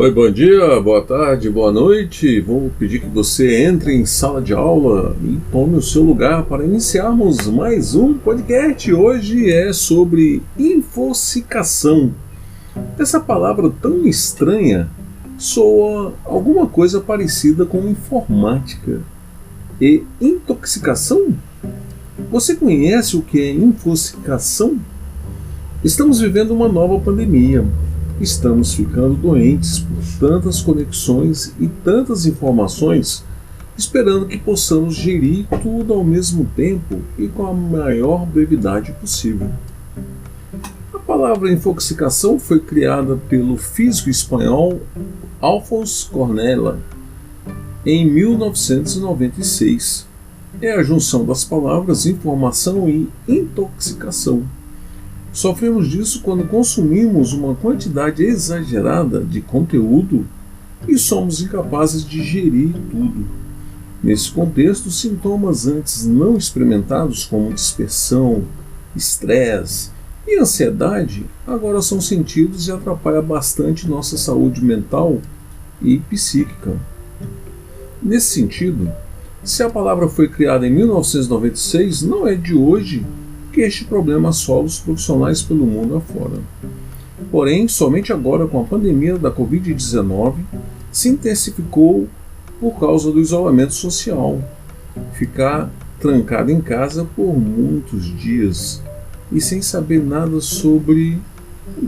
Oi, bom dia, boa tarde, boa noite. Vou pedir que você entre em sala de aula e tome o seu lugar para iniciarmos mais um podcast. Hoje é sobre infoxicação. Essa palavra tão estranha soa alguma coisa parecida com informática. E intoxicação? Você conhece o que é infoxicação? Estamos vivendo uma nova pandemia estamos ficando doentes por tantas conexões e tantas informações, esperando que possamos gerir tudo ao mesmo tempo e com a maior brevidade possível. A palavra infoxicação foi criada pelo físico espanhol Alphonse Cornella em 1996. É a junção das palavras informação e intoxicação Sofremos disso quando consumimos uma quantidade exagerada de conteúdo e somos incapazes de gerir tudo. Nesse contexto, sintomas antes não experimentados, como dispersão, estresse e ansiedade, agora são sentidos e atrapalham bastante nossa saúde mental e psíquica. Nesse sentido, se a palavra foi criada em 1996, não é de hoje que este problema assola os profissionais pelo mundo afora. Porém, somente agora, com a pandemia da Covid-19, se intensificou por causa do isolamento social. Ficar trancado em casa por muitos dias e sem saber nada sobre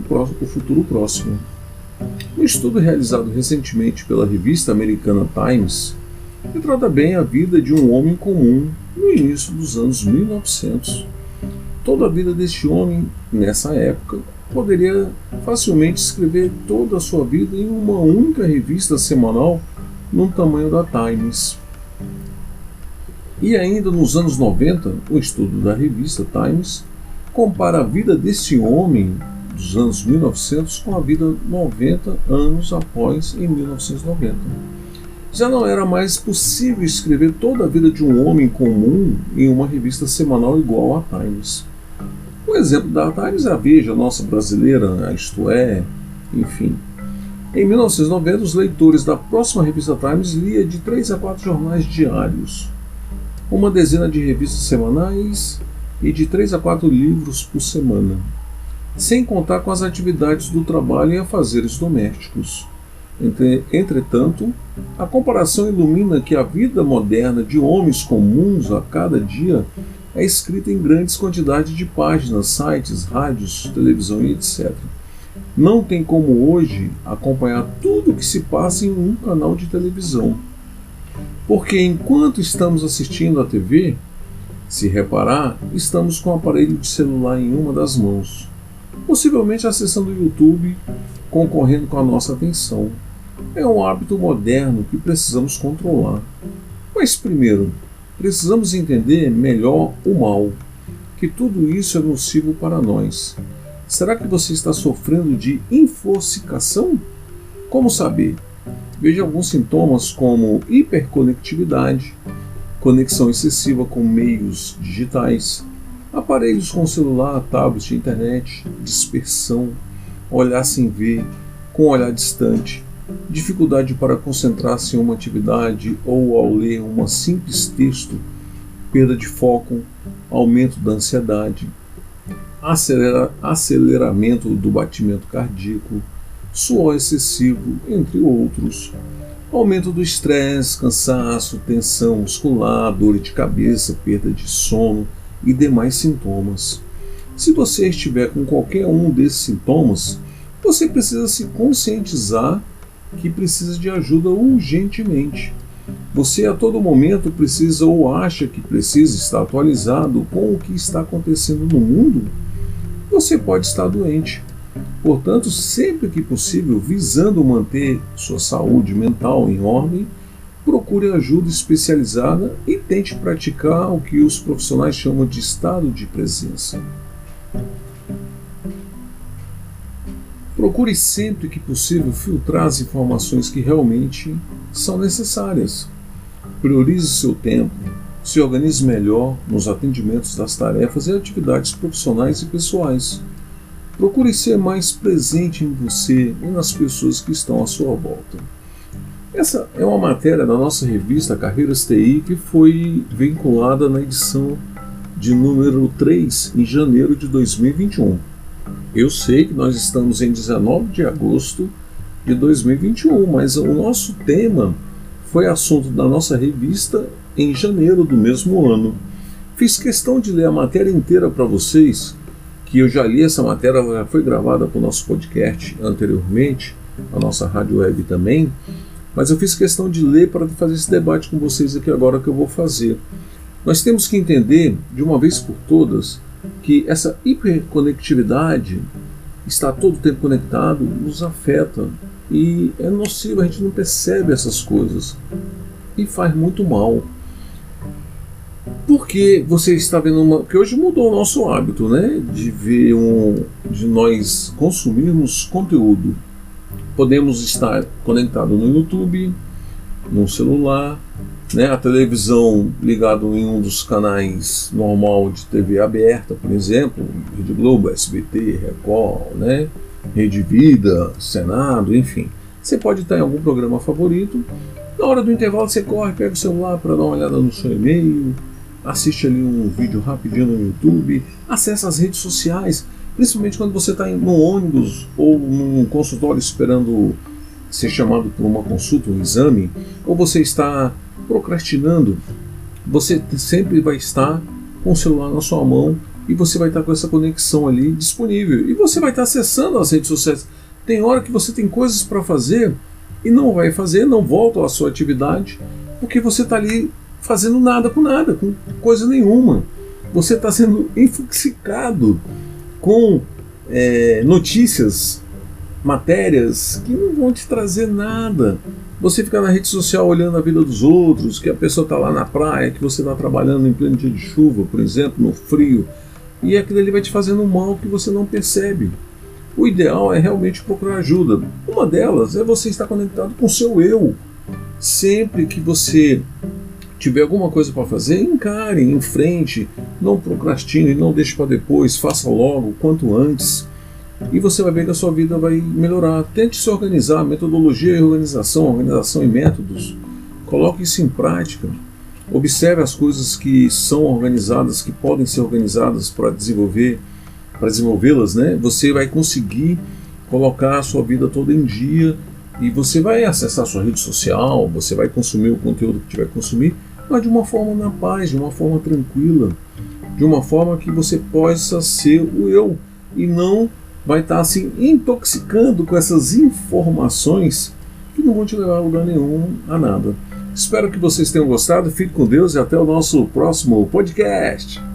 o futuro próximo. Um estudo realizado recentemente pela revista americana Times retrata bem a vida de um homem comum no início dos anos 1900 Toda a vida deste homem, nessa época, poderia facilmente escrever toda a sua vida em uma única revista semanal no tamanho da Times. E ainda nos anos 90, o estudo da revista Times compara a vida desse homem dos anos 1900 com a vida 90 anos após em 1990. Já não era mais possível escrever toda a vida de um homem comum em uma revista semanal igual à Times. Um exemplo da Times a Veja, nossa brasileira, isto é, enfim. Em 1990, os leitores da próxima revista Times lia de 3 a 4 jornais diários, uma dezena de revistas semanais e de 3 a 4 livros por semana, sem contar com as atividades do trabalho e afazeres domésticos. Entretanto, a comparação ilumina que a vida moderna de homens comuns a cada dia é escrita em grandes quantidades de páginas, sites, rádios, televisão e etc. Não tem como hoje acompanhar tudo o que se passa em um canal de televisão. Porque enquanto estamos assistindo à TV, se reparar, estamos com o aparelho de celular em uma das mãos, possivelmente acessando o YouTube, concorrendo com a nossa atenção. É um hábito moderno que precisamos controlar. Mas primeiro, Precisamos entender melhor o mal, que tudo isso é nocivo para nós. Será que você está sofrendo de infoxicação? Como saber? Veja alguns sintomas como hiperconectividade, conexão excessiva com meios digitais, aparelhos com celular, tablet, internet, dispersão, olhar sem ver, com olhar distante, dificuldade para concentrar-se em uma atividade ou ao ler um simples texto, perda de foco, aumento da ansiedade, acelera, aceleramento do batimento cardíaco, suor excessivo, entre outros. Aumento do estresse, cansaço, tensão muscular, dor de cabeça, perda de sono e demais sintomas. Se você estiver com qualquer um desses sintomas, você precisa se conscientizar que precisa de ajuda urgentemente. Você a todo momento precisa ou acha que precisa estar atualizado com o que está acontecendo no mundo? Você pode estar doente. Portanto, sempre que possível, visando manter sua saúde mental em ordem, procure ajuda especializada e tente praticar o que os profissionais chamam de estado de presença. Procure sempre que possível filtrar as informações que realmente são necessárias. Priorize seu tempo, se organize melhor nos atendimentos das tarefas e atividades profissionais e pessoais. Procure ser mais presente em você e nas pessoas que estão à sua volta. Essa é uma matéria da nossa revista Carreiras TI que foi vinculada na edição de número 3 em janeiro de 2021. Eu sei que nós estamos em 19 de agosto de 2021, mas o nosso tema foi assunto da nossa revista em janeiro do mesmo ano. Fiz questão de ler a matéria inteira para vocês, que eu já li essa matéria, já foi gravada para o nosso podcast anteriormente, a nossa rádio web também, mas eu fiz questão de ler para fazer esse debate com vocês aqui agora que eu vou fazer. Nós temos que entender, de uma vez por todas, que essa hiperconectividade, está todo o tempo conectado, nos afeta e é nocivo, a gente não percebe essas coisas e faz muito mal. Porque você está vendo uma. Porque hoje mudou o nosso hábito, né? De ver um. de nós consumirmos conteúdo. Podemos estar conectado no YouTube, no celular, né, a televisão ligado em um dos canais normal de TV aberta, por exemplo, Rede Globo, SBT, Record, né, Rede Vida, Senado, enfim. Você pode estar em algum programa favorito. Na hora do intervalo você corre, pega o celular para dar uma olhada no seu e-mail, assiste ali um vídeo rapidinho no YouTube, acessa as redes sociais, principalmente quando você está no ônibus ou num consultório esperando ser chamado por uma consulta, um exame, ou você está procrastinando, você sempre vai estar com o celular na sua mão e você vai estar com essa conexão ali disponível. E você vai estar acessando as redes sociais. Tem hora que você tem coisas para fazer e não vai fazer, não volta à sua atividade, porque você está ali fazendo nada com nada, com coisa nenhuma. Você está sendo infoxicado com é, notícias, matérias que não vão te trazer nada. Você ficar na rede social olhando a vida dos outros, que a pessoa está lá na praia, que você está trabalhando em pleno dia de chuva, por exemplo, no frio, e aquilo ali vai te fazendo mal que você não percebe. O ideal é realmente procurar ajuda. Uma delas é você estar conectado com o seu eu. Sempre que você tiver alguma coisa para fazer, encare, enfrente, não procrastine, não deixe para depois, faça logo, quanto antes e você vai ver que a sua vida vai melhorar. Tente se organizar, metodologia e organização, organização e métodos. Coloque isso em prática. Observe as coisas que são organizadas, que podem ser organizadas para desenvolver, para desenvolvê-las, né? Você vai conseguir colocar a sua vida toda em dia e você vai acessar a sua rede social, você vai consumir o conteúdo que tiver que consumir, mas de uma forma na paz, de uma forma tranquila, de uma forma que você possa ser o eu e não vai estar assim intoxicando com essas informações que não vão te levar a lugar nenhum, a nada. Espero que vocês tenham gostado, fique com Deus e até o nosso próximo podcast.